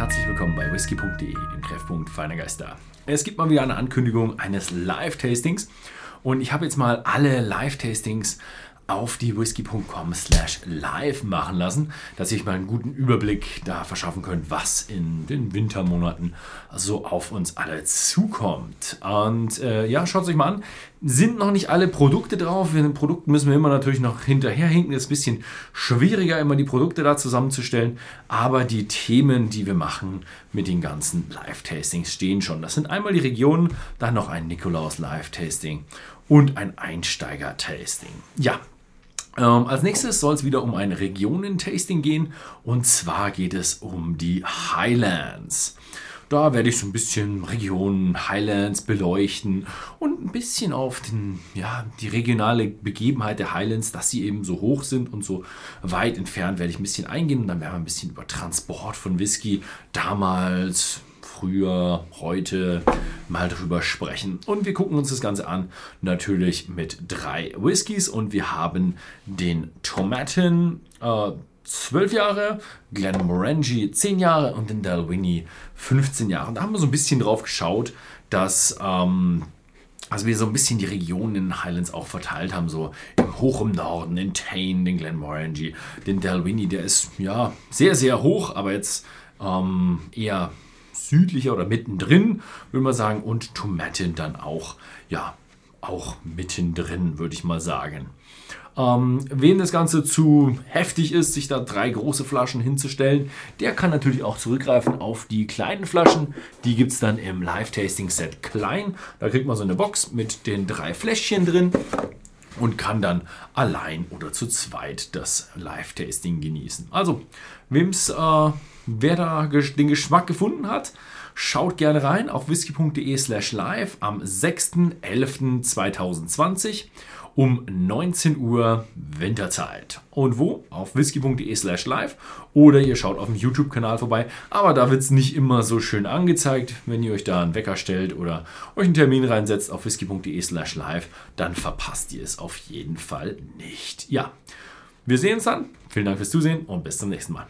herzlich willkommen bei whisky.de, dem Treffpunkt feiner Geister. Es gibt mal wieder eine Ankündigung eines Live-Tastings und ich habe jetzt mal alle Live-Tastings auf die whisky.com slash live machen lassen, dass ich mal einen guten Überblick da verschaffen könnt, was in den Wintermonaten so auf uns alle zukommt. Und äh, ja, schaut es euch mal an. Sind noch nicht alle Produkte drauf. Für den Produkt müssen wir immer natürlich noch hinterherhinken. Es ist ein bisschen schwieriger, immer die Produkte da zusammenzustellen. Aber die Themen, die wir machen mit den ganzen Live-Tastings stehen schon. Das sind einmal die Regionen, dann noch ein Nikolaus Live-Tasting und ein Einsteiger-Tasting. Ja, ähm, als nächstes soll es wieder um ein Regionentasting gehen und zwar geht es um die Highlands. Da werde ich so ein bisschen Regionen Highlands beleuchten und ein bisschen auf den, ja, die regionale Begebenheit der Highlands, dass sie eben so hoch sind und so weit entfernt, werde ich ein bisschen eingehen und dann werden wir ein bisschen über Transport von Whisky damals, früher, heute mal drüber sprechen. Und wir gucken uns das Ganze an, natürlich mit drei Whiskys und wir haben den Tomatin. Äh, 12 Jahre, Glenmorangie 10 Jahre und den Dalwhinnie 15 Jahre. Und da haben wir so ein bisschen drauf geschaut, dass ähm, also wir so ein bisschen die Regionen in den Highlands auch verteilt haben, so im hoch im Norden, in Tane, den Glenmorangie, den Dalwhinnie, der ist ja sehr, sehr hoch, aber jetzt ähm, eher südlicher oder mittendrin, würde man sagen, und Tomatin dann auch, ja, auch mittendrin, würde ich mal sagen. Ähm, wen das Ganze zu heftig ist, sich da drei große Flaschen hinzustellen, der kann natürlich auch zurückgreifen auf die kleinen Flaschen. Die gibt es dann im Live-Tasting-Set klein. Da kriegt man so eine Box mit den drei Fläschchen drin und kann dann allein oder zu zweit das Live-Tasting genießen. Also, wem's, äh, wer da den Geschmack gefunden hat, schaut gerne rein auf whisky.de slash live am 6.11.2020 um 19 Uhr Winterzeit. Und wo? Auf whisky.de slash live oder ihr schaut auf dem YouTube-Kanal vorbei. Aber da wird es nicht immer so schön angezeigt. Wenn ihr euch da einen Wecker stellt oder euch einen Termin reinsetzt auf whisky.de slash live, dann verpasst ihr es auf jeden Fall nicht. Ja, wir sehen uns dann. Vielen Dank fürs Zusehen und bis zum nächsten Mal.